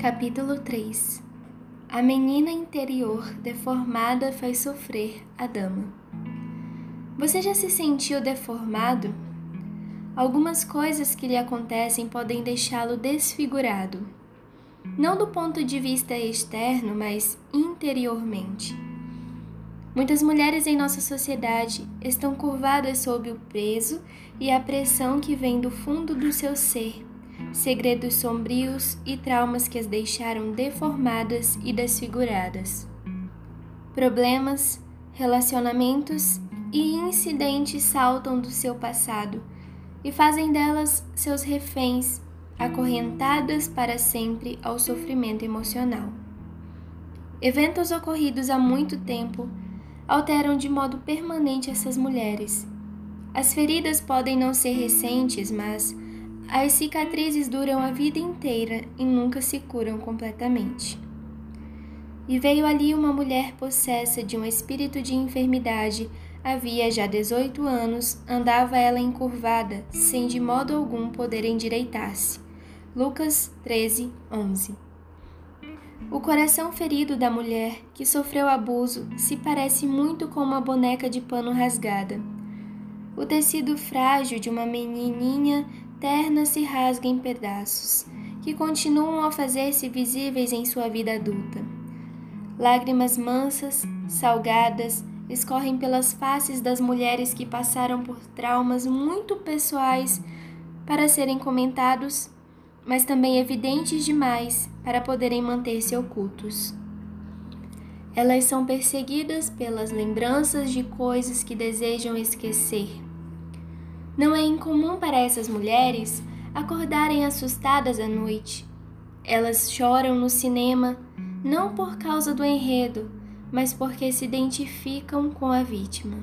Capítulo 3 A menina interior deformada faz sofrer a dama. Você já se sentiu deformado? Algumas coisas que lhe acontecem podem deixá-lo desfigurado. Não do ponto de vista externo, mas interiormente. Muitas mulheres em nossa sociedade estão curvadas sob o peso e a pressão que vem do fundo do seu ser segredos sombrios e traumas que as deixaram deformadas e desfiguradas. Problemas, relacionamentos e incidentes saltam do seu passado e fazem delas seus reféns, acorrentadas para sempre ao sofrimento emocional. Eventos ocorridos há muito tempo alteram de modo permanente essas mulheres. As feridas podem não ser recentes, mas as cicatrizes duram a vida inteira e nunca se curam completamente. E veio ali uma mulher possessa de um espírito de enfermidade. Havia já 18 anos, andava ela encurvada, sem de modo algum poder endireitar-se. Lucas 13, 11 O coração ferido da mulher que sofreu abuso se parece muito com uma boneca de pano rasgada. O tecido frágil de uma menininha terna se rasga em pedaços, que continuam a fazer-se visíveis em sua vida adulta. Lágrimas mansas, salgadas, escorrem pelas faces das mulheres que passaram por traumas muito pessoais para serem comentados, mas também evidentes demais para poderem manter-se ocultos. Elas são perseguidas pelas lembranças de coisas que desejam esquecer não é incomum para essas mulheres acordarem assustadas à noite. Elas choram no cinema não por causa do enredo, mas porque se identificam com a vítima.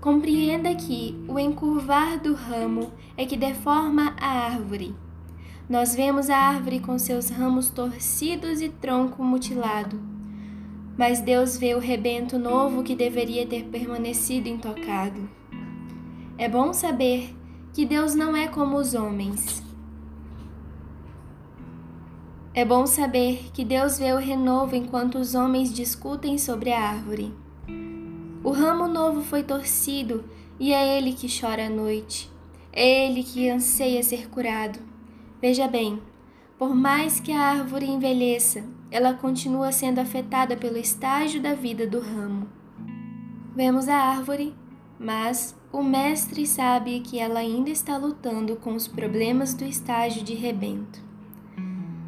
Compreenda que o encurvar do ramo é que deforma a árvore. Nós vemos a árvore com seus ramos torcidos e tronco mutilado. Mas Deus vê o rebento novo que deveria ter permanecido intocado. É bom saber que Deus não é como os homens. É bom saber que Deus vê o renovo enquanto os homens discutem sobre a árvore. O ramo novo foi torcido e é ele que chora à noite. É ele que anseia ser curado. Veja bem, por mais que a árvore envelheça, ela continua sendo afetada pelo estágio da vida do ramo. Vemos a árvore mas o mestre sabe que ela ainda está lutando com os problemas do estágio de rebento.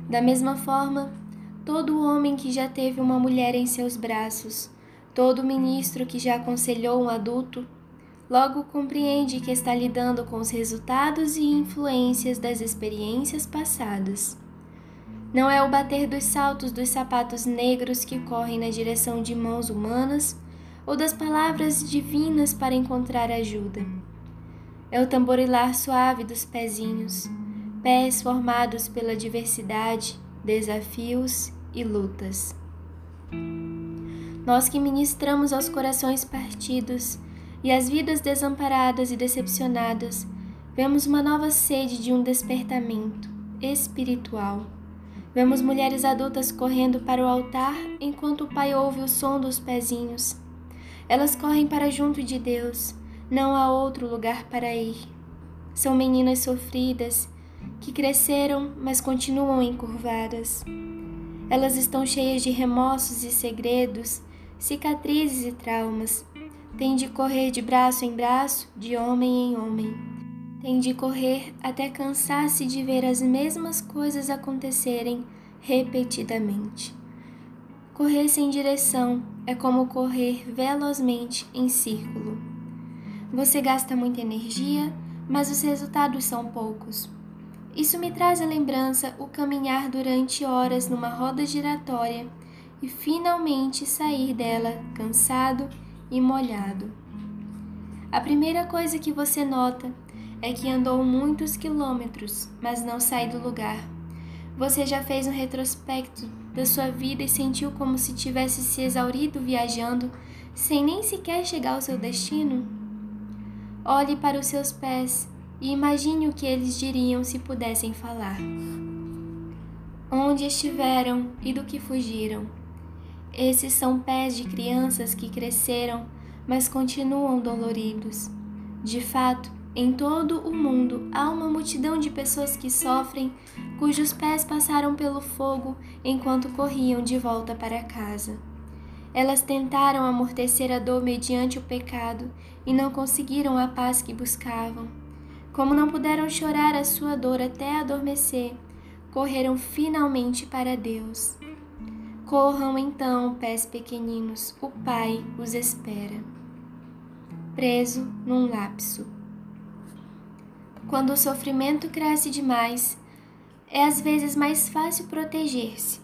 Da mesma forma, todo homem que já teve uma mulher em seus braços, todo ministro que já aconselhou um adulto, logo compreende que está lidando com os resultados e influências das experiências passadas. Não é o bater dos saltos dos sapatos negros que correm na direção de mãos humanas ou das palavras divinas para encontrar ajuda. É o tamborilar suave dos pezinhos, pés formados pela diversidade, desafios e lutas. Nós que ministramos aos corações partidos e às vidas desamparadas e decepcionadas, vemos uma nova sede de um despertamento espiritual. Vemos mulheres adultas correndo para o altar enquanto o pai ouve o som dos pezinhos elas correm para junto de Deus, não há outro lugar para ir. São meninas sofridas que cresceram, mas continuam encurvadas. Elas estão cheias de remorsos e segredos, cicatrizes e traumas. Têm de correr de braço em braço, de homem em homem. Têm de correr até cansar-se de ver as mesmas coisas acontecerem repetidamente. Correr sem direção é como correr velozmente em círculo. Você gasta muita energia, mas os resultados são poucos. Isso me traz à lembrança o caminhar durante horas numa roda giratória e finalmente sair dela cansado e molhado. A primeira coisa que você nota é que andou muitos quilômetros, mas não sai do lugar. Você já fez um retrospecto da sua vida e sentiu como se tivesse se exaurido viajando sem nem sequer chegar ao seu destino? Olhe para os seus pés e imagine o que eles diriam se pudessem falar. onde estiveram e do que fugiram. Esses são pés de crianças que cresceram, mas continuam doloridos. De fato, em todo o mundo há uma multidão de pessoas que sofrem, cujos pés passaram pelo fogo enquanto corriam de volta para casa. Elas tentaram amortecer a dor mediante o pecado e não conseguiram a paz que buscavam. Como não puderam chorar a sua dor até adormecer, correram finalmente para Deus. Corram então, pés pequeninos, o Pai os espera. Preso num lapso. Quando o sofrimento cresce demais, é às vezes mais fácil proteger-se.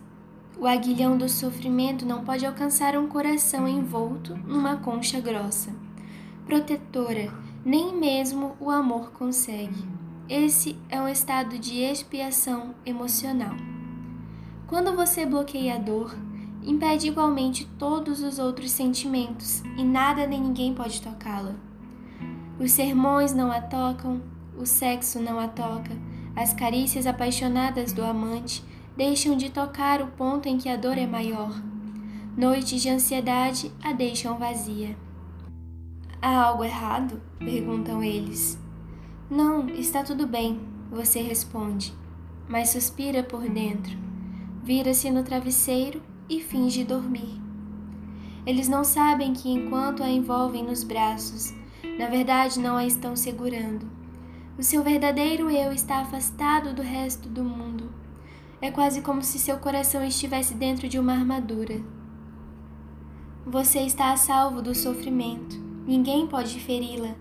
O aguilhão do sofrimento não pode alcançar um coração envolto numa concha grossa, protetora, nem mesmo o amor consegue. Esse é um estado de expiação emocional. Quando você bloqueia a dor, impede igualmente todos os outros sentimentos e nada nem ninguém pode tocá-la. Os sermões não a tocam, o sexo não a toca, as carícias apaixonadas do amante deixam de tocar o ponto em que a dor é maior. Noites de ansiedade a deixam vazia. Há algo errado? perguntam eles. Não, está tudo bem, você responde, mas suspira por dentro. Vira-se no travesseiro e finge dormir. Eles não sabem que enquanto a envolvem nos braços, na verdade não a estão segurando. O seu verdadeiro eu está afastado do resto do mundo. É quase como se seu coração estivesse dentro de uma armadura. Você está a salvo do sofrimento. Ninguém pode feri-la,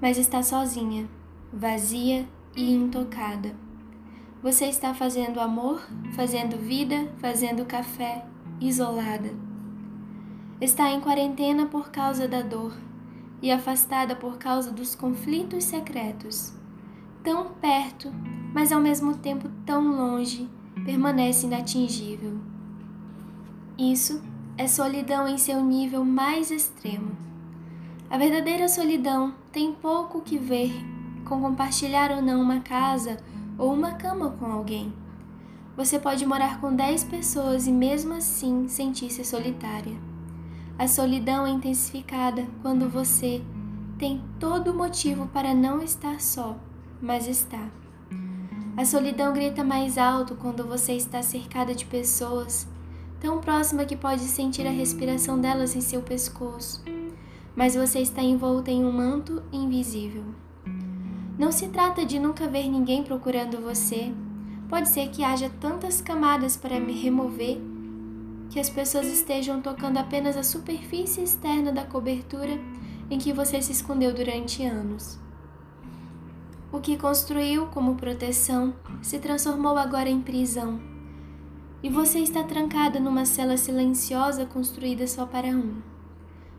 mas está sozinha vazia e intocada. Você está fazendo amor, fazendo vida, fazendo café, isolada. Está em quarentena por causa da dor e afastada por causa dos conflitos secretos. Tão perto, mas ao mesmo tempo tão longe, permanece inatingível. Isso é solidão em seu nível mais extremo. A verdadeira solidão tem pouco que ver com compartilhar ou não uma casa ou uma cama com alguém. Você pode morar com 10 pessoas e mesmo assim sentir-se solitária. A solidão é intensificada quando você tem todo motivo para não estar só, mas está. A solidão grita mais alto quando você está cercada de pessoas, tão próxima que pode sentir a respiração delas em seu pescoço, mas você está envolta em um manto invisível. Não se trata de nunca ver ninguém procurando você. Pode ser que haja tantas camadas para me remover que as pessoas estejam tocando apenas a superfície externa da cobertura em que você se escondeu durante anos. O que construiu como proteção se transformou agora em prisão. E você está trancada numa cela silenciosa construída só para um.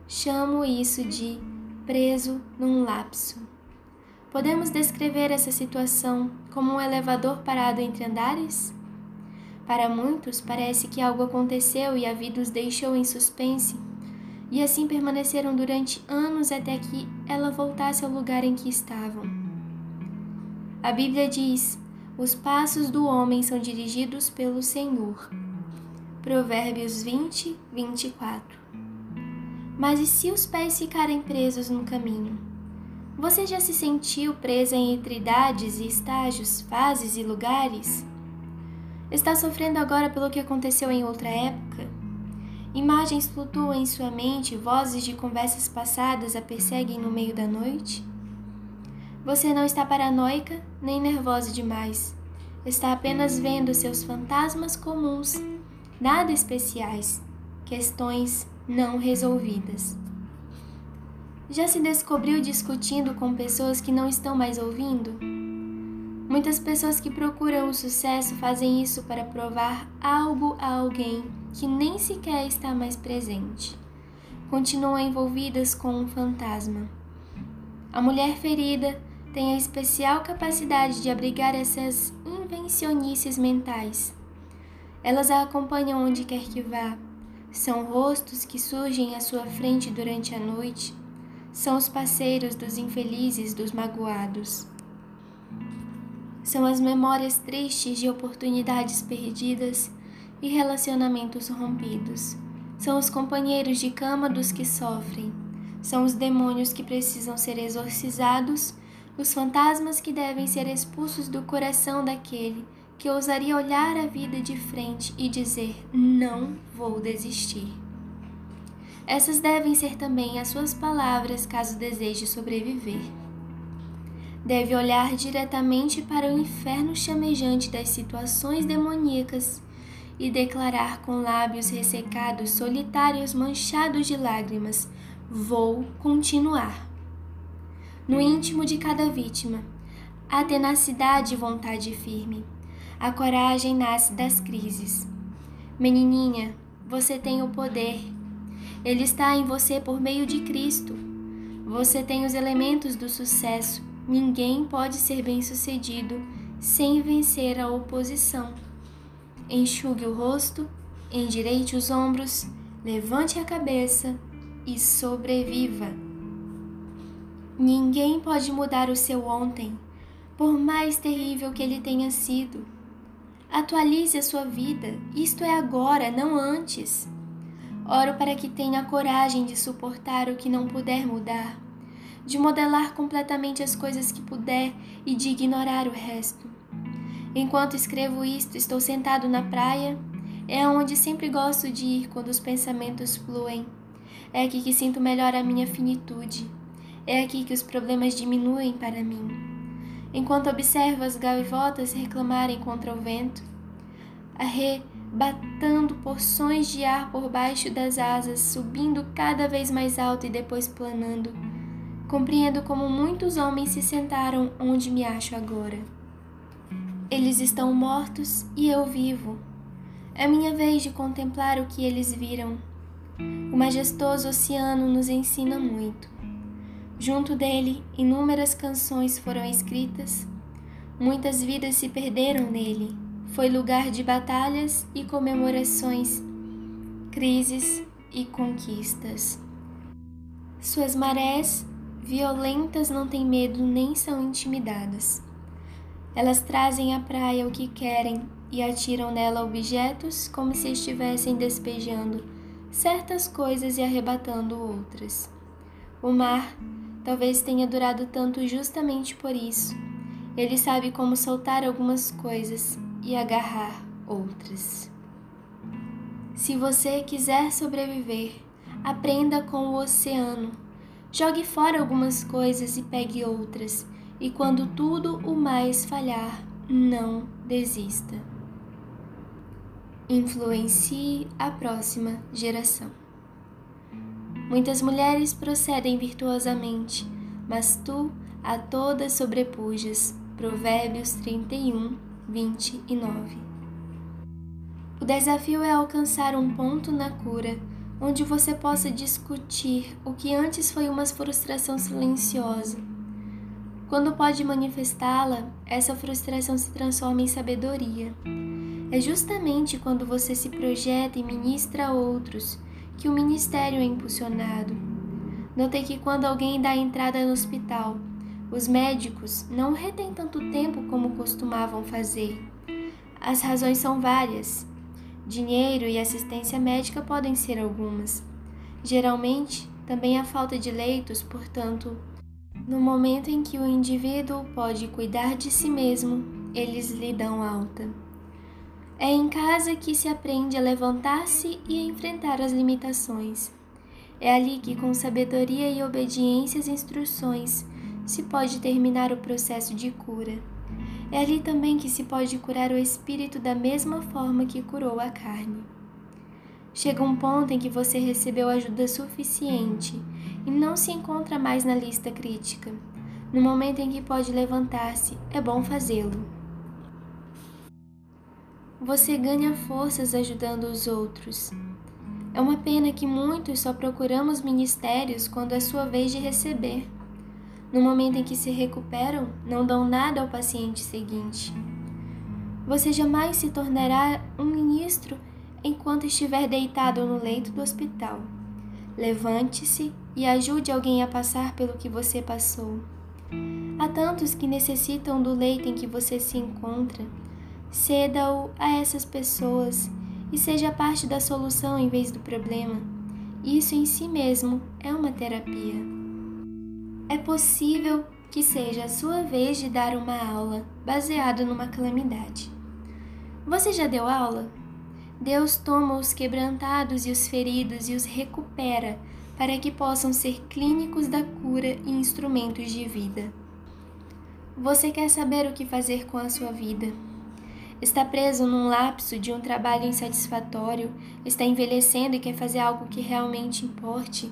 Chamo isso de preso num lapso. Podemos descrever essa situação como um elevador parado entre andares? Para muitos, parece que algo aconteceu e a vida os deixou em suspense, e assim permaneceram durante anos até que ela voltasse ao lugar em que estavam. A Bíblia diz: os passos do homem são dirigidos pelo Senhor. Provérbios 20, 24. Mas e se os pés ficarem presos no caminho? Você já se sentiu presa entre idades e estágios, fases e lugares? Está sofrendo agora pelo que aconteceu em outra época? Imagens flutuam em sua mente, vozes de conversas passadas a perseguem no meio da noite? Você não está paranoica nem nervosa demais. Está apenas vendo seus fantasmas comuns, nada especiais, questões não resolvidas. Já se descobriu discutindo com pessoas que não estão mais ouvindo? Muitas pessoas que procuram o sucesso fazem isso para provar algo a alguém que nem sequer está mais presente. Continuam envolvidas com um fantasma. A mulher ferida tem a especial capacidade de abrigar essas invencionices mentais. Elas a acompanham onde quer que vá. São rostos que surgem à sua frente durante a noite são os parceiros dos infelizes, dos magoados. São as memórias tristes de oportunidades perdidas e relacionamentos rompidos. São os companheiros de cama dos que sofrem. São os demônios que precisam ser exorcizados, os fantasmas que devem ser expulsos do coração daquele que ousaria olhar a vida de frente e dizer: Não vou desistir. Essas devem ser também as suas palavras caso deseje sobreviver. Deve olhar diretamente para o inferno chamejante das situações demoníacas e declarar com lábios ressecados, solitários, manchados de lágrimas: Vou continuar. No íntimo de cada vítima, há tenacidade e vontade firme. A coragem nasce das crises. Menininha, você tem o poder. Ele está em você por meio de Cristo. Você tem os elementos do sucesso. Ninguém pode ser bem-sucedido sem vencer a oposição enxugue o rosto, endireite os ombros, levante a cabeça e sobreviva. Ninguém pode mudar o seu ontem, por mais terrível que ele tenha sido. Atualize a sua vida, isto é agora, não antes. Oro para que tenha coragem de suportar o que não puder mudar, de modelar completamente as coisas que puder e de ignorar o resto. Enquanto escrevo isto, estou sentado na praia. É onde sempre gosto de ir quando os pensamentos fluem. É aqui que sinto melhor a minha finitude. É aqui que os problemas diminuem para mim. Enquanto observo as gaivotas reclamarem contra o vento, arrebatando porções de ar por baixo das asas, subindo cada vez mais alto e depois planando, compreendo como muitos homens se sentaram onde me acho agora. Eles estão mortos e eu vivo. É minha vez de contemplar o que eles viram. O majestoso oceano nos ensina muito. Junto dele, inúmeras canções foram escritas. Muitas vidas se perderam nele. Foi lugar de batalhas e comemorações, crises e conquistas. Suas marés violentas não têm medo nem são intimidadas. Elas trazem à praia o que querem e atiram nela objetos como se estivessem despejando certas coisas e arrebatando outras. O mar talvez tenha durado tanto justamente por isso. Ele sabe como soltar algumas coisas e agarrar outras. Se você quiser sobreviver, aprenda com o oceano. Jogue fora algumas coisas e pegue outras e quando tudo o mais falhar, não desista. Influencie a próxima geração. Muitas mulheres procedem virtuosamente, mas tu a todas sobrepujas. Provérbios 31, 29. O desafio é alcançar um ponto na cura onde você possa discutir o que antes foi uma frustração silenciosa quando pode manifestá-la, essa frustração se transforma em sabedoria. É justamente quando você se projeta e ministra a outros que o ministério é impulsionado. Notei que quando alguém dá entrada no hospital, os médicos não retêm tanto tempo como costumavam fazer. As razões são várias. Dinheiro e assistência médica podem ser algumas. Geralmente, também a falta de leitos, portanto, no momento em que o indivíduo pode cuidar de si mesmo, eles lhe dão alta. É em casa que se aprende a levantar-se e a enfrentar as limitações. É ali que, com sabedoria e obediência às instruções, se pode terminar o processo de cura. É ali também que se pode curar o espírito da mesma forma que curou a carne. Chega um ponto em que você recebeu ajuda suficiente e não se encontra mais na lista crítica. No momento em que pode levantar-se, é bom fazê-lo. Você ganha forças ajudando os outros. É uma pena que muitos só procuramos ministérios quando é sua vez de receber. No momento em que se recuperam, não dão nada ao paciente seguinte. Você jamais se tornará um ministro enquanto estiver deitado no leito do hospital. Levante-se e ajude alguém a passar pelo que você passou. Há tantos que necessitam do leito em que você se encontra. Ceda-o a essas pessoas e seja parte da solução em vez do problema. Isso em si mesmo é uma terapia. É possível que seja a sua vez de dar uma aula baseada numa calamidade. Você já deu aula? Deus toma os quebrantados e os feridos e os recupera para que possam ser clínicos da cura e instrumentos de vida. Você quer saber o que fazer com a sua vida? Está preso num lapso de um trabalho insatisfatório, está envelhecendo e quer fazer algo que realmente importe?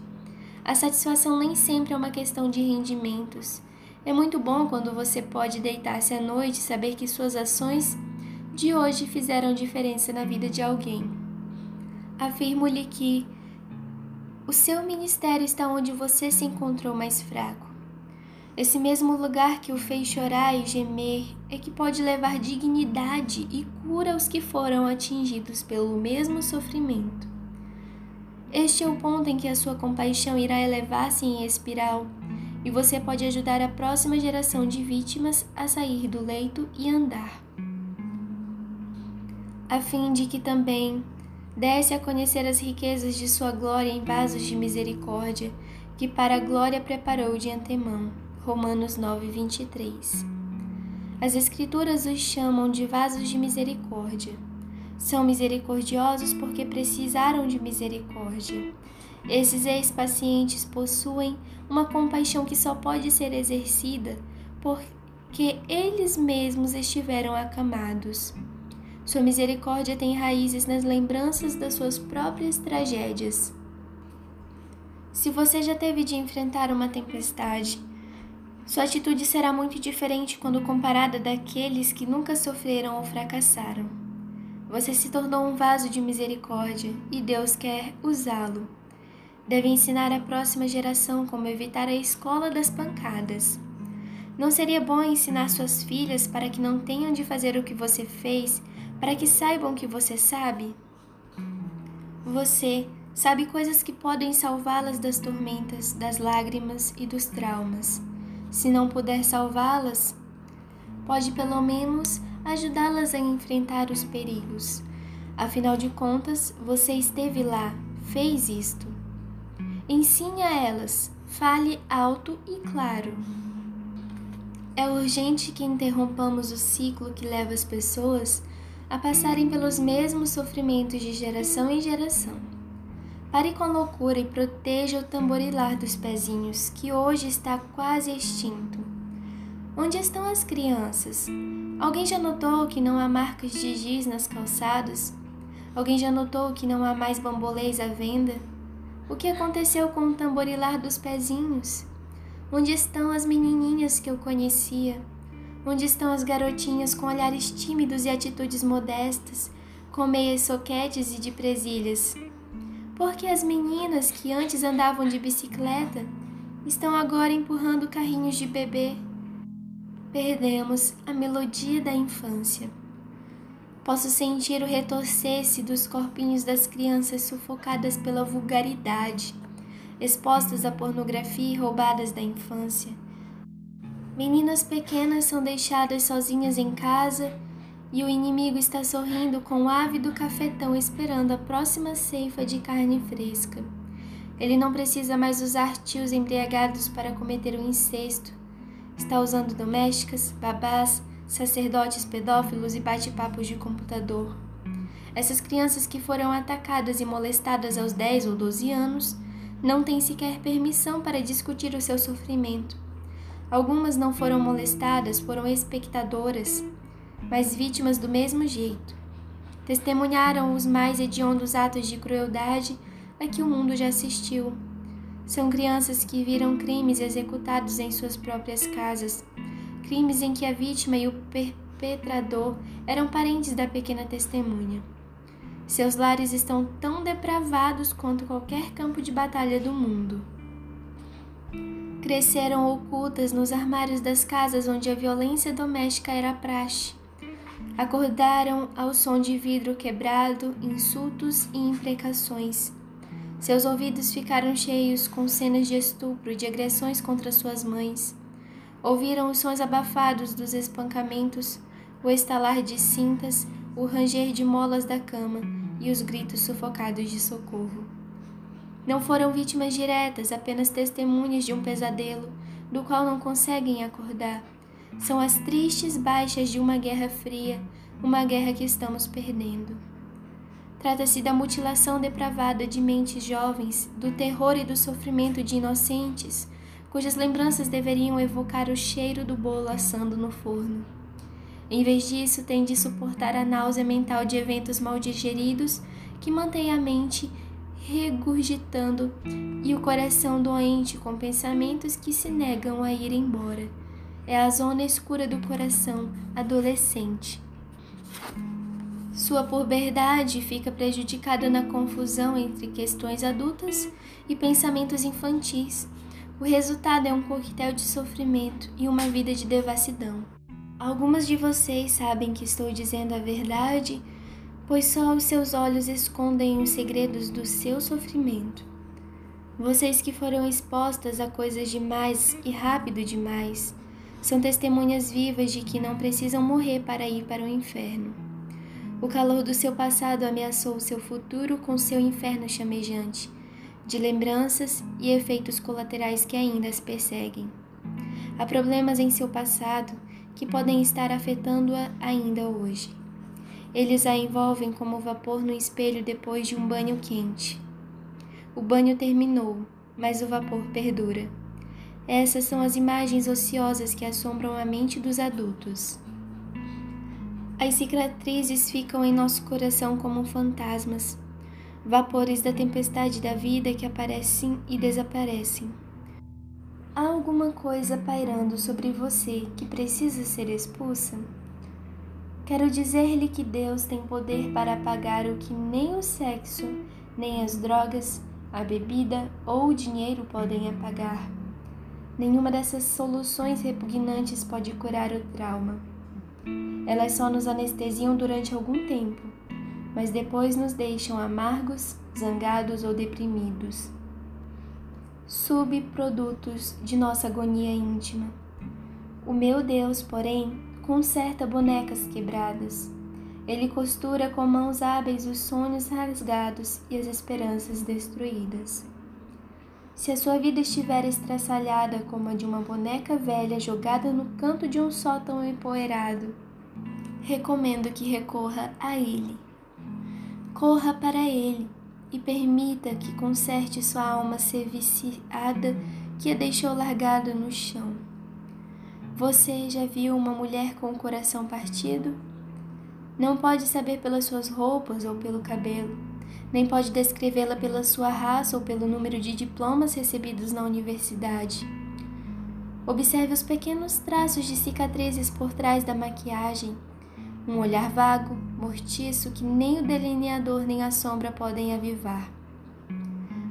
A satisfação nem sempre é uma questão de rendimentos. É muito bom quando você pode deitar-se à noite e saber que suas ações de hoje fizeram diferença na vida de alguém. Afirmo-lhe que o seu ministério está onde você se encontrou mais fraco. Esse mesmo lugar que o fez chorar e gemer é que pode levar dignidade e cura aos que foram atingidos pelo mesmo sofrimento. Este é o ponto em que a sua compaixão irá elevar-se em espiral e você pode ajudar a próxima geração de vítimas a sair do leito e andar a fim de que também desse a conhecer as riquezas de sua glória em vasos de misericórdia, que para a glória preparou de antemão. Romanos 9, 23. As Escrituras os chamam de vasos de misericórdia. São misericordiosos porque precisaram de misericórdia. Esses ex-pacientes possuem uma compaixão que só pode ser exercida porque eles mesmos estiveram acamados. Sua misericórdia tem raízes nas lembranças das suas próprias tragédias. Se você já teve de enfrentar uma tempestade, sua atitude será muito diferente quando comparada daqueles que nunca sofreram ou fracassaram. Você se tornou um vaso de misericórdia e Deus quer usá-lo. Deve ensinar a próxima geração como evitar a escola das pancadas. Não seria bom ensinar suas filhas para que não tenham de fazer o que você fez para que saibam que você sabe? Você sabe coisas que podem salvá-las das tormentas, das lágrimas e dos traumas. Se não puder salvá-las, pode pelo menos ajudá-las a enfrentar os perigos. Afinal de contas, você esteve lá, fez isto. Ensine a elas, fale alto e claro. É urgente que interrompamos o ciclo que leva as pessoas a passarem pelos mesmos sofrimentos de geração em geração. Pare com a loucura e proteja o tamborilar dos pezinhos, que hoje está quase extinto. Onde estão as crianças? Alguém já notou que não há marcas de giz nas calçadas? Alguém já notou que não há mais bambolês à venda? O que aconteceu com o tamborilar dos pezinhos? Onde estão as menininhas que eu conhecia? Onde estão as garotinhas com olhares tímidos e atitudes modestas, com meias soquetes e de presilhas? Porque as meninas que antes andavam de bicicleta estão agora empurrando carrinhos de bebê. Perdemos a melodia da infância. Posso sentir o retorcer-se dos corpinhos das crianças sufocadas pela vulgaridade, expostas à pornografia e roubadas da infância Meninas pequenas são deixadas sozinhas em casa e o inimigo está sorrindo com o ávido cafetão esperando a próxima ceifa de carne fresca. Ele não precisa mais usar tios embriagados para cometer o incesto. Está usando domésticas, babás, sacerdotes pedófilos e bate-papos de computador. Essas crianças que foram atacadas e molestadas aos 10 ou 12 anos não têm sequer permissão para discutir o seu sofrimento Algumas não foram molestadas, foram espectadoras, mas vítimas do mesmo jeito. Testemunharam os mais hediondos atos de crueldade a que o mundo já assistiu. São crianças que viram crimes executados em suas próprias casas, crimes em que a vítima e o perpetrador eram parentes da pequena testemunha. Seus lares estão tão depravados quanto qualquer campo de batalha do mundo cresceram ocultas nos armários das casas onde a violência doméstica era praxe. Acordaram ao som de vidro quebrado, insultos e imprecações. Seus ouvidos ficaram cheios com cenas de estupro e de agressões contra suas mães. Ouviram os sons abafados dos espancamentos, o estalar de cintas, o ranger de molas da cama e os gritos sufocados de socorro. Não foram vítimas diretas, apenas testemunhas de um pesadelo do qual não conseguem acordar. São as tristes baixas de uma guerra fria, uma guerra que estamos perdendo. Trata-se da mutilação depravada de mentes jovens, do terror e do sofrimento de inocentes, cujas lembranças deveriam evocar o cheiro do bolo assando no forno. Em vez disso, tem de suportar a náusea mental de eventos mal digeridos que mantém a mente regurgitando e o coração doente com pensamentos que se negam a ir embora. É a zona escura do coração adolescente. Sua puberdade fica prejudicada na confusão entre questões adultas e pensamentos infantis. O resultado é um coquetel de sofrimento e uma vida de devassidão. Algumas de vocês sabem que estou dizendo a verdade pois só os seus olhos escondem os segredos do seu sofrimento. Vocês que foram expostas a coisas demais e rápido demais, são testemunhas vivas de que não precisam morrer para ir para o inferno. O calor do seu passado ameaçou o seu futuro com seu inferno chamejante, de lembranças e efeitos colaterais que ainda as perseguem. Há problemas em seu passado que podem estar afetando-a ainda hoje. Eles a envolvem como vapor no espelho depois de um banho quente. O banho terminou, mas o vapor perdura. Essas são as imagens ociosas que assombram a mente dos adultos. As cicatrizes ficam em nosso coração como fantasmas, vapores da tempestade da vida que aparecem e desaparecem. Há alguma coisa pairando sobre você que precisa ser expulsa? Quero dizer-lhe que Deus tem poder para apagar o que nem o sexo, nem as drogas, a bebida ou o dinheiro podem apagar. Nenhuma dessas soluções repugnantes pode curar o trauma. Elas só nos anestesiam durante algum tempo, mas depois nos deixam amargos, zangados ou deprimidos. Subprodutos de nossa agonia íntima. O meu Deus, porém, conserta bonecas quebradas. Ele costura com mãos hábeis os sonhos rasgados e as esperanças destruídas. Se a sua vida estiver estraçalhada como a de uma boneca velha jogada no canto de um sótão empoeirado, recomendo que recorra a Ele. Corra para Ele e permita que conserte sua alma ser viciada que a deixou largada no chão. Você já viu uma mulher com o coração partido? Não pode saber pelas suas roupas ou pelo cabelo, nem pode descrevê-la pela sua raça ou pelo número de diplomas recebidos na universidade. Observe os pequenos traços de cicatrizes por trás da maquiagem. Um olhar vago, mortiço, que nem o delineador nem a sombra podem avivar.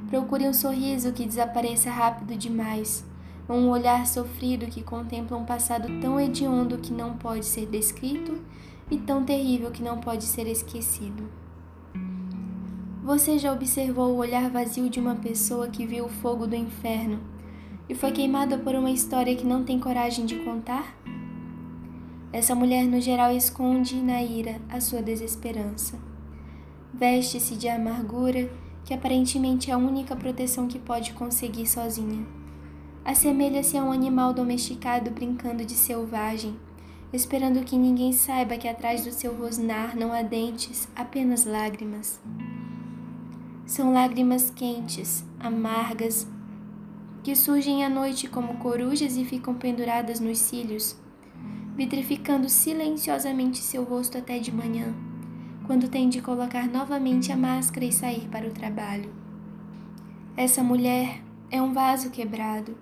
Procure um sorriso que desapareça rápido demais ou um olhar sofrido que contempla um passado tão hediondo que não pode ser descrito e tão terrível que não pode ser esquecido. Você já observou o olhar vazio de uma pessoa que viu o fogo do inferno e foi queimada por uma história que não tem coragem de contar? Essa mulher, no geral, esconde na ira a sua desesperança. Veste-se de amargura, que aparentemente é a única proteção que pode conseguir sozinha assemelha-se a um animal domesticado brincando de selvagem, esperando que ninguém saiba que atrás do seu rosnar não há dentes, apenas lágrimas. São lágrimas quentes, amargas, que surgem à noite como corujas e ficam penduradas nos cílios, vitrificando silenciosamente seu rosto até de manhã, quando tem de colocar novamente a máscara e sair para o trabalho. Essa mulher é um vaso quebrado,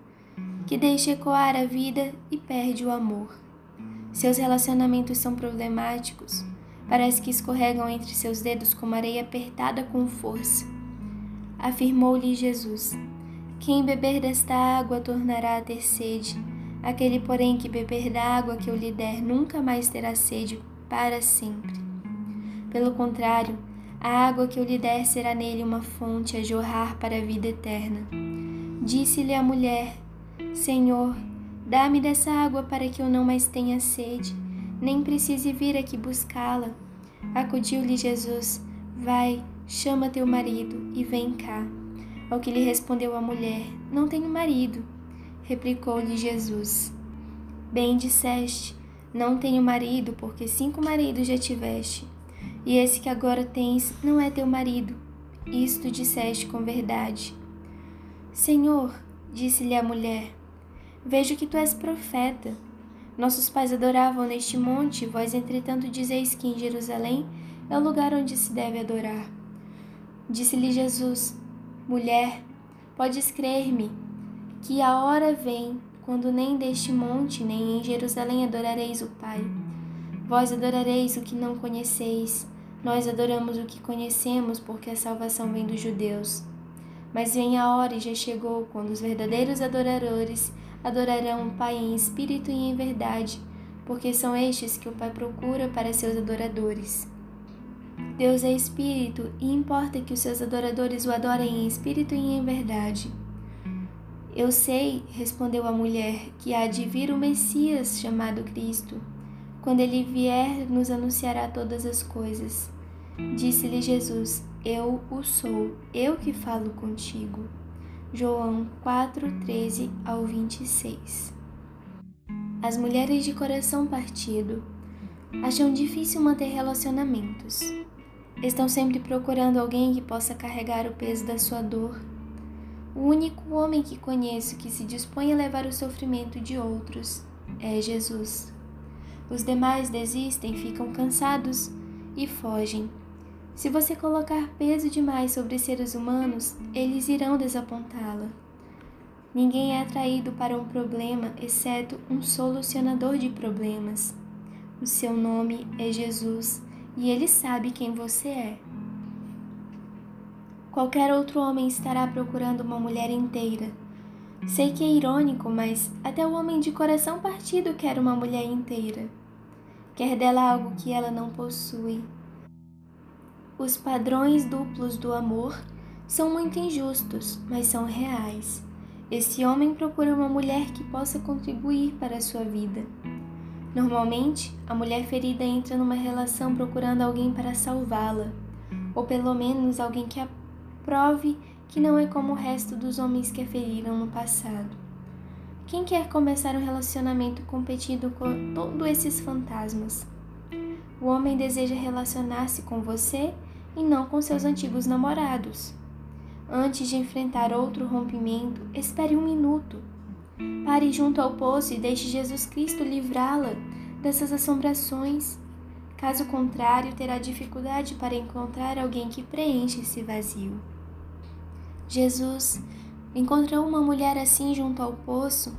que deixa ecoar a vida e perde o amor. Seus relacionamentos são problemáticos, parece que escorregam entre seus dedos como areia apertada com força. Afirmou-lhe Jesus: Quem beber desta água tornará a ter sede. Aquele, porém, que beber da água que eu lhe der nunca mais terá sede para sempre. Pelo contrário, a água que eu lhe der será nele uma fonte a jorrar para a vida eterna. Disse-lhe a mulher: Senhor, Dá-me dessa água para que eu não mais tenha sede, nem precise vir aqui buscá-la. Acudiu-lhe Jesus: Vai, chama teu marido e vem cá. Ao que lhe respondeu a mulher: Não tenho marido. Replicou-lhe Jesus: Bem disseste, não tenho marido, porque cinco maridos já tiveste, e esse que agora tens não é teu marido. Isto disseste com verdade. Senhor, disse-lhe a mulher, vejo que tu és profeta. Nossos pais adoravam neste monte, vós, entretanto, dizeis que em Jerusalém é o lugar onde se deve adorar. Disse-lhe Jesus: Mulher, podes crer-me, que a hora vem quando nem deste monte nem em Jerusalém adorareis o Pai. Vós adorareis o que não conheceis, nós adoramos o que conhecemos, porque a salvação vem dos judeus. Mas vem a hora e já chegou quando os verdadeiros adoradores adorarão o Pai em espírito e em verdade, porque são estes que o Pai procura para seus adoradores. Deus é espírito e importa que os seus adoradores o adorem em espírito e em verdade. Eu sei, respondeu a mulher, que há de vir o Messias chamado Cristo. Quando ele vier, nos anunciará todas as coisas. Disse-lhe Jesus: Eu o sou, eu que falo contigo. João 4, 13 ao 26. As mulheres de coração partido acham difícil manter relacionamentos. Estão sempre procurando alguém que possa carregar o peso da sua dor. O único homem que conheço que se dispõe a levar o sofrimento de outros é Jesus. Os demais desistem, ficam cansados e fogem se você colocar peso demais sobre seres humanos, eles irão desapontá-la. Ninguém é atraído para um problema exceto um solucionador de problemas. O seu nome é Jesus e ele sabe quem você é. Qualquer outro homem estará procurando uma mulher inteira. Sei que é irônico, mas até o homem de coração partido quer uma mulher inteira. Quer dela algo que ela não possui os padrões duplos do amor são muito injustos, mas são reais. Esse homem procura uma mulher que possa contribuir para a sua vida. Normalmente, a mulher ferida entra numa relação procurando alguém para salvá-la, ou pelo menos alguém que a prove que não é como o resto dos homens que a feriram no passado. Quem quer começar um relacionamento competindo com todos esses fantasmas? O homem deseja relacionar-se com você e não com seus antigos namorados. Antes de enfrentar outro rompimento, espere um minuto. Pare junto ao poço e deixe Jesus Cristo livrá-la dessas assombrações. Caso contrário, terá dificuldade para encontrar alguém que preencha esse vazio. Jesus encontrou uma mulher assim junto ao poço.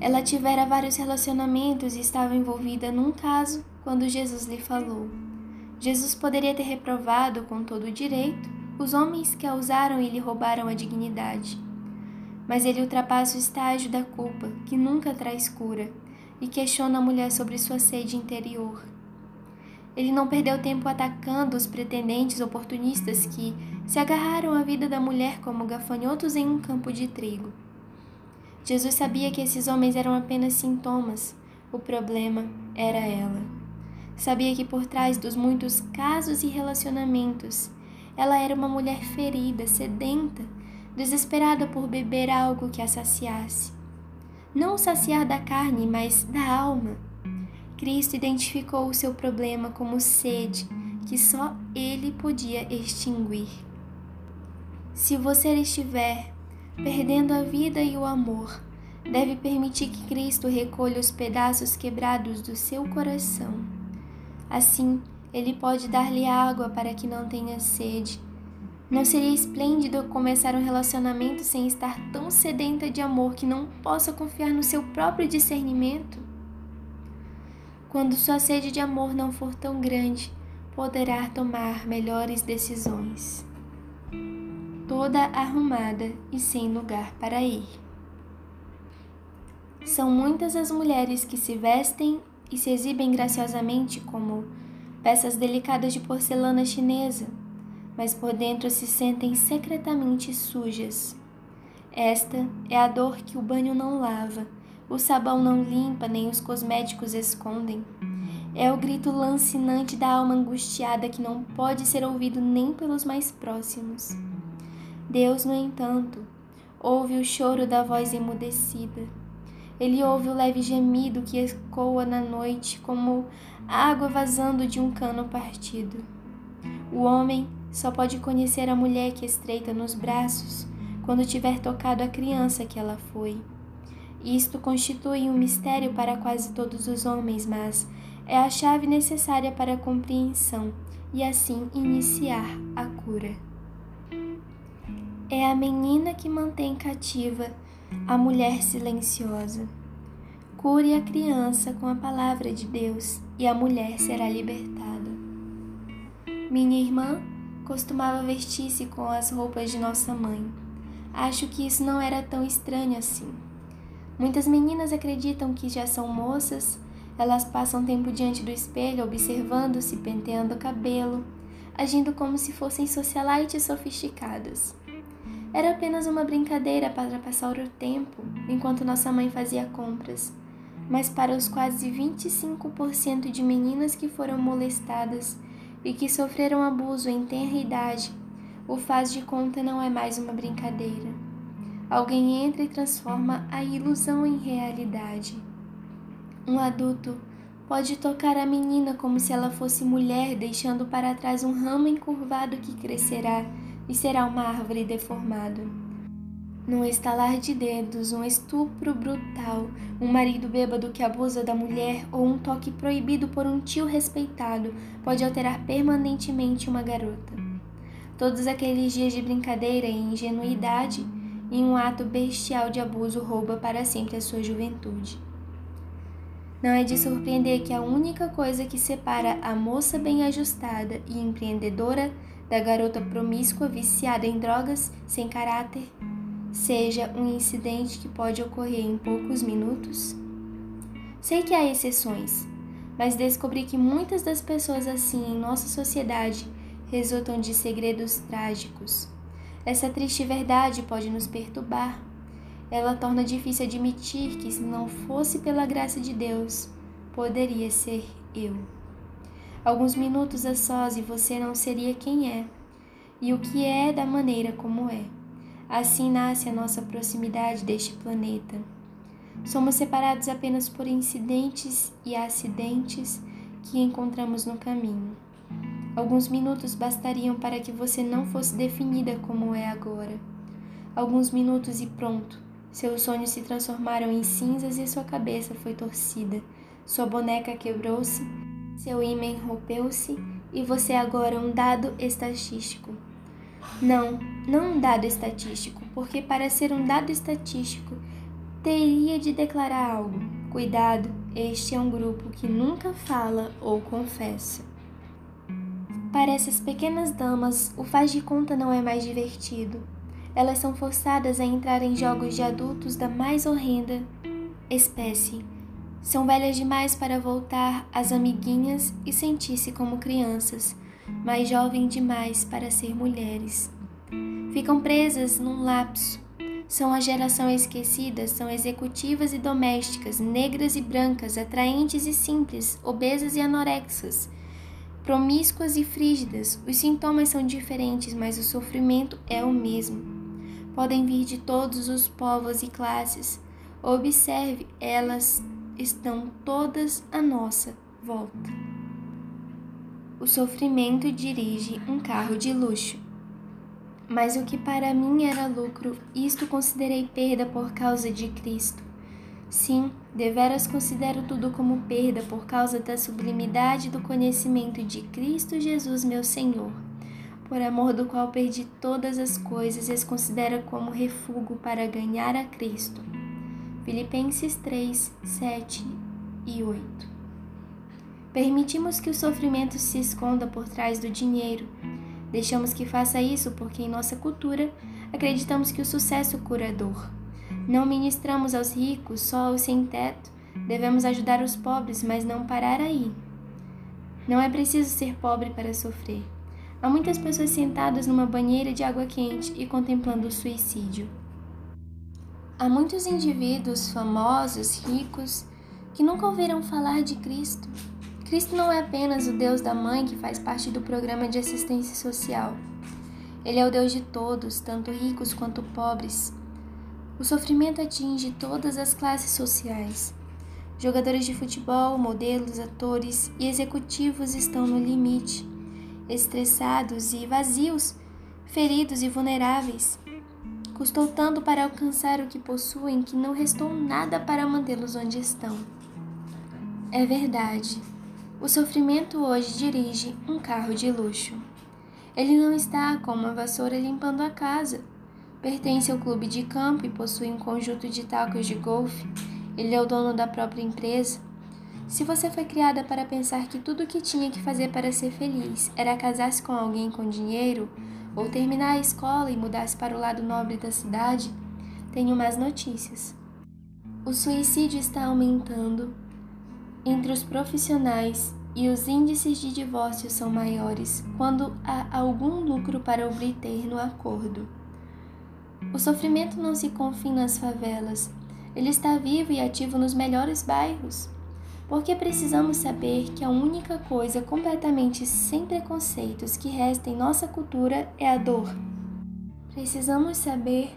Ela tivera vários relacionamentos e estava envolvida num caso quando Jesus lhe falou. Jesus poderia ter reprovado com todo o direito os homens que a usaram e lhe roubaram a dignidade. Mas ele ultrapassa o estágio da culpa, que nunca traz cura, e questiona a mulher sobre sua sede interior. Ele não perdeu tempo atacando os pretendentes oportunistas que se agarraram à vida da mulher como gafanhotos em um campo de trigo. Jesus sabia que esses homens eram apenas sintomas, o problema era ela. Sabia que por trás dos muitos casos e relacionamentos, ela era uma mulher ferida, sedenta, desesperada por beber algo que a saciasse. Não saciar da carne, mas da alma. Cristo identificou o seu problema como sede que só Ele podia extinguir. Se você estiver perdendo a vida e o amor, deve permitir que Cristo recolha os pedaços quebrados do seu coração Assim, ele pode dar-lhe água para que não tenha sede. Não seria esplêndido começar um relacionamento sem estar tão sedenta de amor que não possa confiar no seu próprio discernimento? Quando sua sede de amor não for tão grande, poderá tomar melhores decisões. Toda arrumada e sem lugar para ir. São muitas as mulheres que se vestem e se exibem graciosamente como peças delicadas de porcelana chinesa, mas por dentro se sentem secretamente sujas. Esta é a dor que o banho não lava, O sabão não limpa, nem os cosméticos escondem. É o grito lancinante da alma angustiada que não pode ser ouvido nem pelos mais próximos. Deus, no entanto, ouve o choro da voz emudecida. Ele ouve o leve gemido que ecoa na noite como água vazando de um cano partido. O homem só pode conhecer a mulher que estreita nos braços quando tiver tocado a criança que ela foi. Isto constitui um mistério para quase todos os homens, mas é a chave necessária para a compreensão e assim iniciar a cura. É a menina que mantém cativa a mulher silenciosa. Cure a criança com a palavra de Deus e a mulher será libertada. Minha irmã costumava vestir-se com as roupas de nossa mãe. Acho que isso não era tão estranho assim. Muitas meninas acreditam que já são moças, elas passam tempo diante do espelho observando-se, penteando o cabelo, agindo como se fossem socialites sofisticadas. Era apenas uma brincadeira para passar o tempo enquanto nossa mãe fazia compras, mas para os quase 25% de meninas que foram molestadas e que sofreram abuso em tenra idade, o faz de conta não é mais uma brincadeira. Alguém entra e transforma a ilusão em realidade. Um adulto pode tocar a menina como se ela fosse mulher, deixando para trás um ramo encurvado que crescerá e será uma árvore deformada. Num estalar de dedos, um estupro brutal, um marido bêbado que abusa da mulher ou um toque proibido por um tio respeitado pode alterar permanentemente uma garota. Todos aqueles dias de brincadeira e ingenuidade, e um ato bestial de abuso rouba para sempre a sua juventude. Não é de surpreender que a única coisa que separa a moça bem ajustada e empreendedora da garota promíscua viciada em drogas, sem caráter, seja um incidente que pode ocorrer em poucos minutos? Sei que há exceções, mas descobri que muitas das pessoas assim em nossa sociedade resultam de segredos trágicos. Essa triste verdade pode nos perturbar. Ela torna difícil admitir que, se não fosse pela graça de Deus, poderia ser eu. Alguns minutos a sós e você não seria quem é, e o que é da maneira como é. Assim nasce a nossa proximidade deste planeta. Somos separados apenas por incidentes e acidentes que encontramos no caminho. Alguns minutos bastariam para que você não fosse definida como é agora. Alguns minutos e pronto. Seus sonhos se transformaram em cinzas e sua cabeça foi torcida. Sua boneca quebrou-se, seu ímã rompeu-se e você é agora um dado estatístico. Não, não um dado estatístico, porque para ser um dado estatístico teria de declarar algo. Cuidado, este é um grupo que nunca fala ou confessa. Para essas pequenas damas, o faz de conta não é mais divertido. Elas são forçadas a entrar em jogos de adultos da mais horrenda espécie. São velhas demais para voltar às amiguinhas e sentir-se como crianças mas jovem demais para ser mulheres. Ficam presas num lapso. São a geração esquecida, são executivas e domésticas, negras e brancas, atraentes e simples, obesas e anorexas, promíscuas e frígidas. Os sintomas são diferentes, mas o sofrimento é o mesmo. Podem vir de todos os povos e classes. Observe, elas estão todas à nossa volta. O sofrimento dirige um carro de luxo. Mas o que para mim era lucro, isto considerei perda por causa de Cristo. Sim, deveras considero tudo como perda por causa da sublimidade do conhecimento de Cristo Jesus, meu Senhor, por amor do qual perdi todas as coisas e as considero como refúgio para ganhar a Cristo. Filipenses 3, 7 e 8. Permitimos que o sofrimento se esconda por trás do dinheiro. Deixamos que faça isso porque, em nossa cultura, acreditamos que o sucesso cura dor. Não ministramos aos ricos, só aos sem teto. Devemos ajudar os pobres, mas não parar aí. Não é preciso ser pobre para sofrer. Há muitas pessoas sentadas numa banheira de água quente e contemplando o suicídio. Há muitos indivíduos famosos, ricos, que nunca ouviram falar de Cristo. Cristo não é apenas o Deus da mãe que faz parte do programa de assistência social. Ele é o Deus de todos, tanto ricos quanto pobres. O sofrimento atinge todas as classes sociais. Jogadores de futebol, modelos, atores e executivos estão no limite, estressados e vazios, feridos e vulneráveis. Custou tanto para alcançar o que possuem que não restou nada para mantê-los onde estão. É verdade. O sofrimento hoje dirige um carro de luxo. Ele não está com uma vassoura limpando a casa. Pertence ao clube de campo e possui um conjunto de tacos de golfe. Ele é o dono da própria empresa. Se você foi criada para pensar que tudo o que tinha que fazer para ser feliz era casar-se com alguém com dinheiro, ou terminar a escola e mudar-se para o lado nobre da cidade, tenho más notícias. O suicídio está aumentando entre os profissionais e os índices de divórcio são maiores quando há algum lucro para obter no acordo. O sofrimento não se confina nas favelas, ele está vivo e ativo nos melhores bairros. Porque precisamos saber que a única coisa completamente sem preconceitos que resta em nossa cultura é a dor. Precisamos saber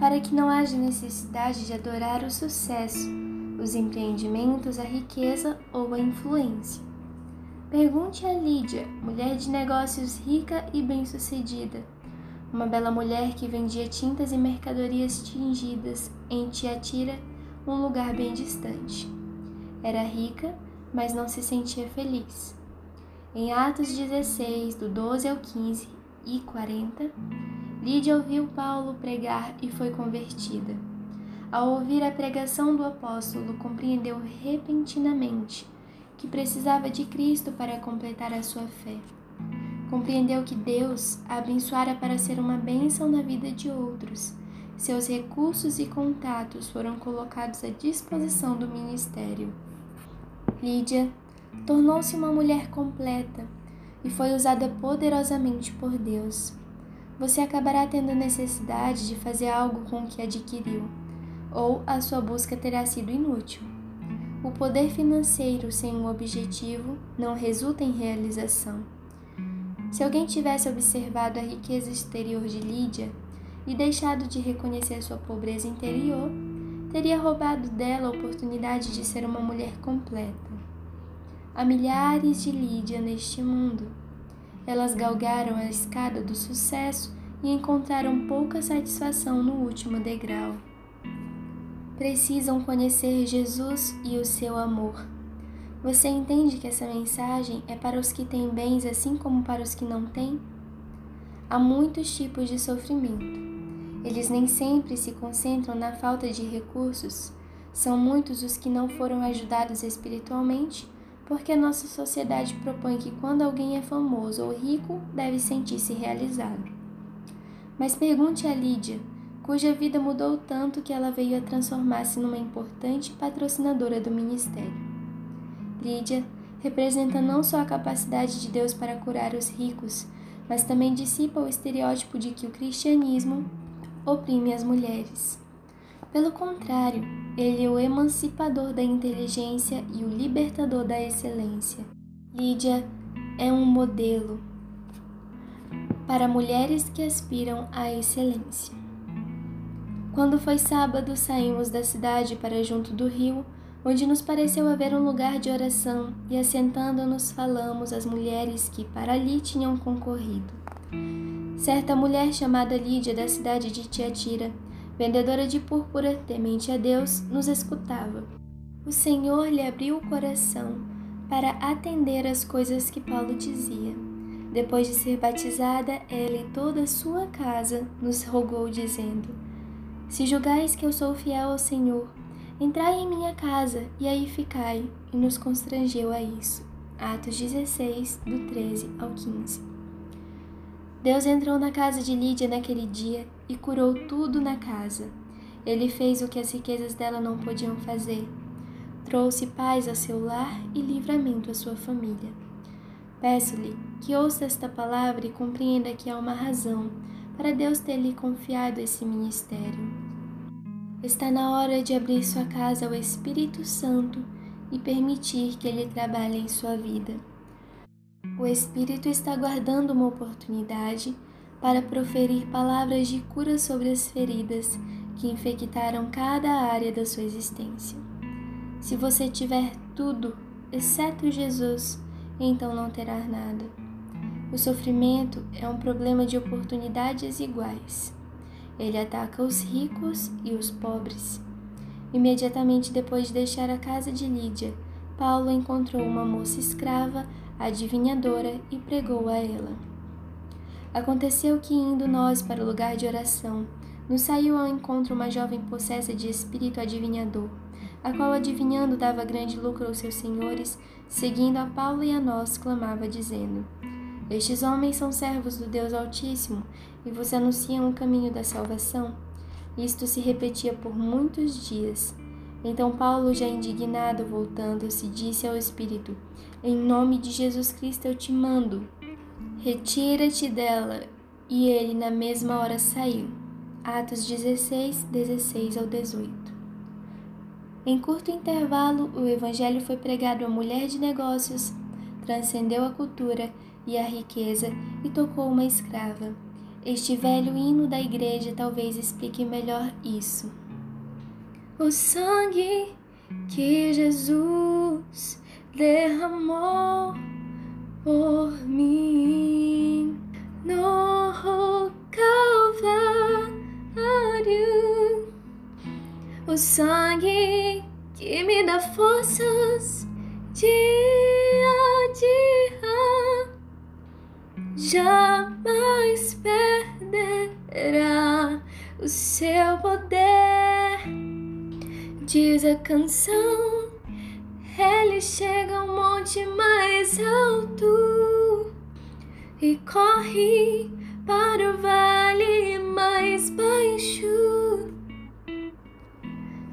para que não haja necessidade de adorar o sucesso, os empreendimentos, a riqueza ou a influência. Pergunte a Lídia, mulher de negócios rica e bem-sucedida, uma bela mulher que vendia tintas e mercadorias tingidas em Tiatira, um lugar bem distante. Era rica, mas não se sentia feliz. Em Atos 16, do 12 ao 15 e 40, Lídia ouviu Paulo pregar e foi convertida. Ao ouvir a pregação do apóstolo, compreendeu repentinamente que precisava de Cristo para completar a sua fé. Compreendeu que Deus a abençoara para ser uma bênção na vida de outros. Seus recursos e contatos foram colocados à disposição do ministério. Lídia tornou-se uma mulher completa e foi usada poderosamente por Deus. Você acabará tendo necessidade de fazer algo com o que adquiriu, ou a sua busca terá sido inútil. O poder financeiro sem um objetivo não resulta em realização. Se alguém tivesse observado a riqueza exterior de Lídia e deixado de reconhecer sua pobreza interior, teria roubado dela a oportunidade de ser uma mulher completa. Há milhares de Lídia neste mundo. Elas galgaram a escada do sucesso e encontraram pouca satisfação no último degrau. Precisam conhecer Jesus e o seu amor. Você entende que essa mensagem é para os que têm bens assim como para os que não têm? Há muitos tipos de sofrimento. Eles nem sempre se concentram na falta de recursos. São muitos os que não foram ajudados espiritualmente, porque a nossa sociedade propõe que quando alguém é famoso ou rico, deve sentir-se realizado. Mas pergunte a Lídia, cuja vida mudou tanto que ela veio a transformar-se numa importante patrocinadora do ministério. Lídia representa não só a capacidade de Deus para curar os ricos, mas também dissipa o estereótipo de que o cristianismo oprime as mulheres. Pelo contrário, ele é o emancipador da inteligência e o libertador da excelência. Lídia é um modelo para mulheres que aspiram à excelência. Quando foi sábado, saímos da cidade para junto do rio, onde nos pareceu haver um lugar de oração, e assentando-nos falamos às mulheres que para ali tinham concorrido. Certa mulher chamada Lídia, da cidade de Tiatira, vendedora de púrpura, temente a Deus, nos escutava. O Senhor lhe abriu o coração para atender às coisas que Paulo dizia. Depois de ser batizada, ela e toda a sua casa nos rogou, dizendo: Se julgais que eu sou fiel ao Senhor, entrai em minha casa e aí ficai. E nos constrangeu a isso. Atos 16, do 13 ao 15. Deus entrou na casa de Lídia naquele dia e curou tudo na casa. Ele fez o que as riquezas dela não podiam fazer. Trouxe paz ao seu lar e livramento à sua família. Peço-lhe que ouça esta palavra e compreenda que há uma razão para Deus ter lhe confiado esse ministério. Está na hora de abrir sua casa ao Espírito Santo e permitir que ele trabalhe em sua vida. O Espírito está guardando uma oportunidade para proferir palavras de cura sobre as feridas que infectaram cada área da sua existência. Se você tiver tudo, exceto Jesus, então não terá nada. O sofrimento é um problema de oportunidades iguais. Ele ataca os ricos e os pobres. Imediatamente depois de deixar a casa de Lídia, Paulo encontrou uma moça escrava, adivinhadora, e pregou a ela. Aconteceu que, indo nós para o lugar de oração, nos saiu ao encontro uma jovem possessa de espírito adivinhador, a qual, adivinhando, dava grande lucro aos seus senhores, seguindo a Paulo e a nós, clamava, dizendo: Estes homens são servos do Deus Altíssimo e vos anunciam o caminho da salvação. Isto se repetia por muitos dias. Então Paulo, já indignado, voltando-se, disse ao Espírito: Em nome de Jesus Cristo eu te mando, retira-te dela. E ele, na mesma hora, saiu. Atos 16, 16 ao 18. Em curto intervalo, o Evangelho foi pregado a mulher de negócios, transcendeu a cultura e a riqueza e tocou uma escrava. Este velho hino da igreja talvez explique melhor isso. O sangue que Jesus derramou por mim no Calvário. O sangue que me dá forças dia a dia jamais perderá o seu poder. Diz a canção, ele chega ao monte mais alto e corre para o vale mais baixo.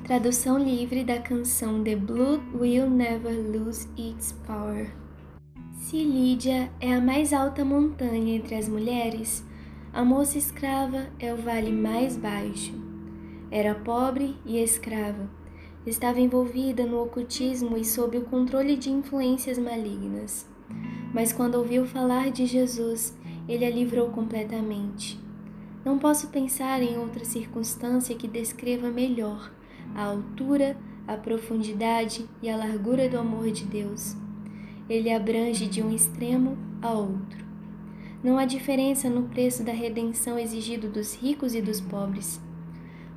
Tradução livre da canção The Blood Will Never Lose Its Power. Se Lídia é a mais alta montanha entre as mulheres, a moça escrava é o vale mais baixo. Era pobre e escrava. Estava envolvida no ocultismo e sob o controle de influências malignas. Mas quando ouviu falar de Jesus, ele a livrou completamente. Não posso pensar em outra circunstância que descreva melhor a altura, a profundidade e a largura do amor de Deus. Ele abrange de um extremo a outro. Não há diferença no preço da redenção exigido dos ricos e dos pobres.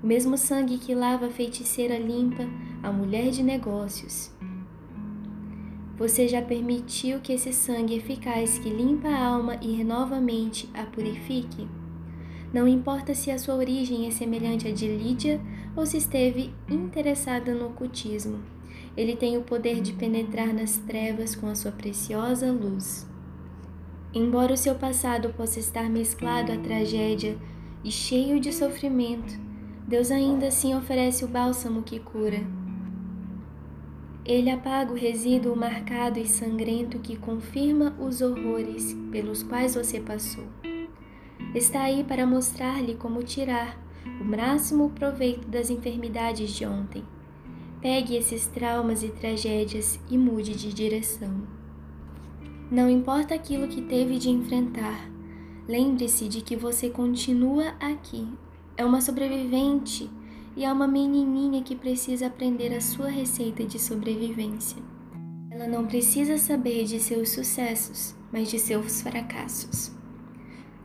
O mesmo sangue que lava a feiticeira limpa, a mulher de negócios. Você já permitiu que esse sangue eficaz que limpa a alma e renova a mente a purifique? Não importa se a sua origem é semelhante à de Lídia ou se esteve interessada no ocultismo. Ele tem o poder de penetrar nas trevas com a sua preciosa luz. Embora o seu passado possa estar mesclado à tragédia e cheio de sofrimento, Deus ainda assim oferece o bálsamo que cura. Ele apaga o resíduo marcado e sangrento que confirma os horrores pelos quais você passou. Está aí para mostrar-lhe como tirar o máximo proveito das enfermidades de ontem. Pegue esses traumas e tragédias e mude de direção. Não importa aquilo que teve de enfrentar, lembre-se de que você continua aqui. É uma sobrevivente e é uma menininha que precisa aprender a sua receita de sobrevivência. Ela não precisa saber de seus sucessos, mas de seus fracassos.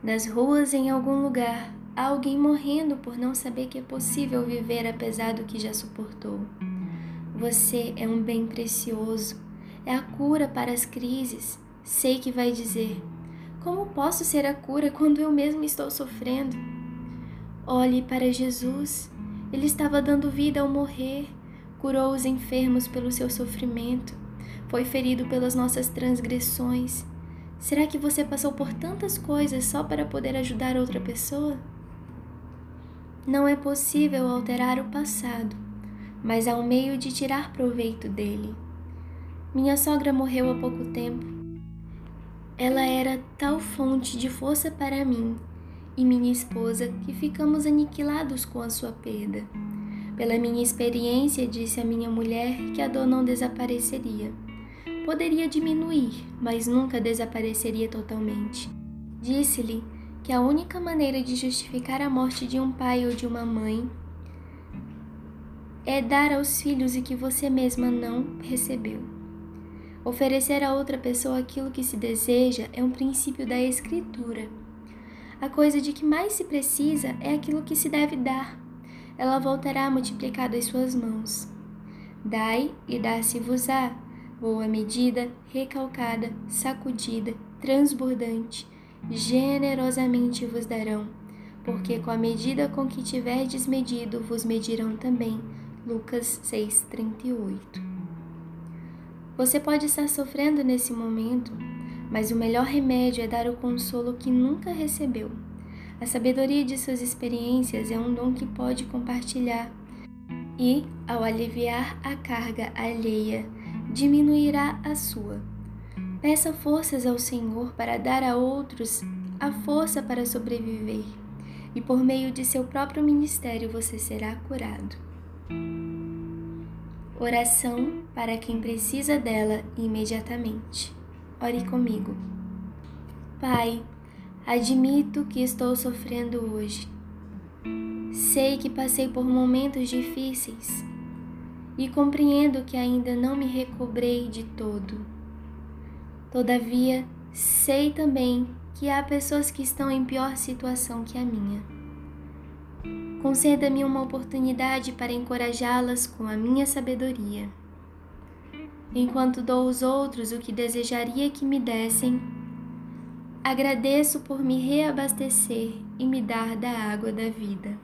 Nas ruas, em algum lugar, há alguém morrendo por não saber que é possível viver apesar do que já suportou. Você é um bem precioso, é a cura para as crises. Sei que vai dizer: Como posso ser a cura quando eu mesmo estou sofrendo? Olhe para Jesus. Ele estava dando vida ao morrer, curou os enfermos pelo seu sofrimento, foi ferido pelas nossas transgressões. Será que você passou por tantas coisas só para poder ajudar outra pessoa? Não é possível alterar o passado mas há um meio de tirar proveito dele. Minha sogra morreu há pouco tempo. Ela era tal fonte de força para mim e minha esposa que ficamos aniquilados com a sua perda. Pela minha experiência, disse a minha mulher que a dor não desapareceria. Poderia diminuir, mas nunca desapareceria totalmente. Disse-lhe que a única maneira de justificar a morte de um pai ou de uma mãe é dar aos filhos o que você mesma não recebeu. Oferecer a outra pessoa aquilo que se deseja é um princípio da Escritura. A coisa de que mais se precisa é aquilo que se deve dar. Ela voltará multiplicada às suas mãos. Dai e dar-se-vos-á, boa medida, recalcada, sacudida, transbordante, generosamente vos darão, porque com a medida com que tiverdes medido, vos medirão também Lucas 6:38. Você pode estar sofrendo nesse momento, mas o melhor remédio é dar o consolo que nunca recebeu. A sabedoria de suas experiências é um dom que pode compartilhar e, ao aliviar a carga alheia, diminuirá a sua. Peça forças ao Senhor para dar a outros a força para sobreviver, e por meio de seu próprio ministério você será curado. Oração para quem precisa dela imediatamente. Ore comigo. Pai, admito que estou sofrendo hoje. Sei que passei por momentos difíceis e compreendo que ainda não me recobrei de todo. Todavia, sei também que há pessoas que estão em pior situação que a minha. Conceda-me uma oportunidade para encorajá-las com a minha sabedoria. Enquanto dou aos outros o que desejaria que me dessem, agradeço por me reabastecer e me dar da água da vida.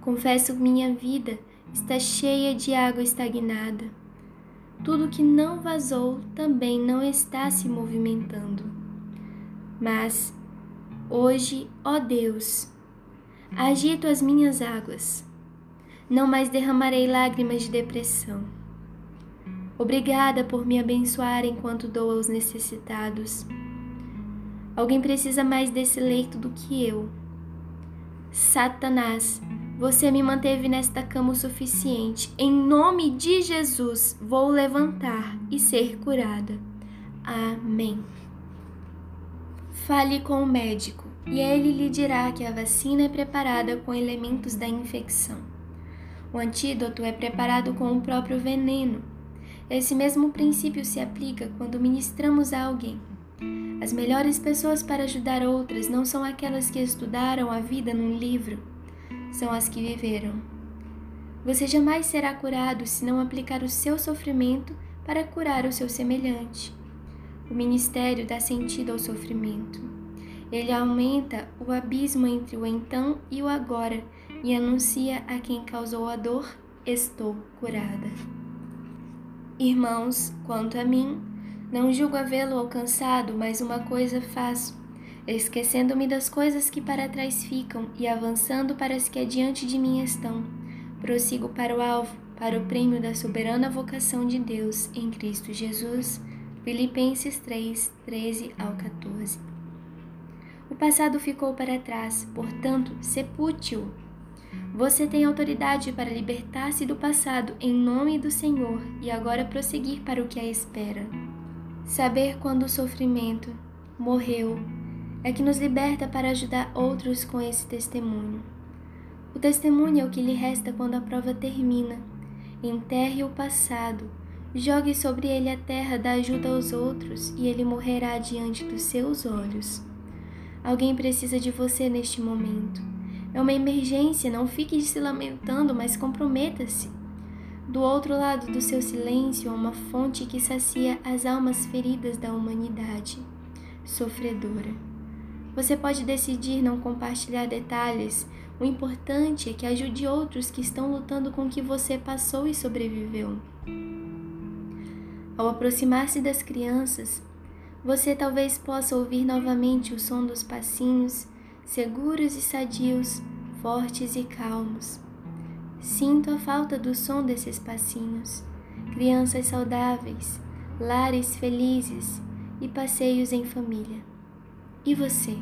Confesso que minha vida está cheia de água estagnada. Tudo que não vazou também não está se movimentando. Mas, hoje, ó Deus, agito as minhas águas. Não mais derramarei lágrimas de depressão. Obrigada por me abençoar enquanto dou aos necessitados. Alguém precisa mais desse leito do que eu. Satanás, você me manteve nesta cama o suficiente. Em nome de Jesus, vou levantar e ser curada. Amém. Fale com o médico e ele lhe dirá que a vacina é preparada com elementos da infecção. O antídoto é preparado com o próprio veneno. Esse mesmo princípio se aplica quando ministramos a alguém. As melhores pessoas para ajudar outras não são aquelas que estudaram a vida num livro, são as que viveram. Você jamais será curado se não aplicar o seu sofrimento para curar o seu semelhante. O ministério dá sentido ao sofrimento. Ele aumenta o abismo entre o então e o agora e anuncia a quem causou a dor: Estou curada. Irmãos, quanto a mim, não julgo havê-lo alcançado, mas uma coisa faço, esquecendo-me das coisas que para trás ficam e avançando para as que adiante de mim estão. Prossigo para o alvo, para o prêmio da soberana vocação de Deus em Cristo Jesus. Filipenses 3, 13 ao 14. O passado ficou para trás, portanto, sepute-o. Você tem autoridade para libertar-se do passado em nome do Senhor e agora prosseguir para o que a espera. Saber quando o sofrimento morreu é que nos liberta para ajudar outros com esse testemunho. O testemunho é o que lhe resta quando a prova termina. Enterre o passado, jogue sobre ele a terra da ajuda aos outros e ele morrerá diante dos seus olhos. Alguém precisa de você neste momento. É uma emergência, não fique se lamentando, mas comprometa-se. Do outro lado do seu silêncio há uma fonte que sacia as almas feridas da humanidade, sofredora. Você pode decidir não compartilhar detalhes, o importante é que ajude outros que estão lutando com o que você passou e sobreviveu. Ao aproximar-se das crianças, você talvez possa ouvir novamente o som dos passinhos, seguros e sadios, fortes e calmos. Sinto a falta do som desses passinhos. Crianças saudáveis, lares felizes e passeios em família. E você?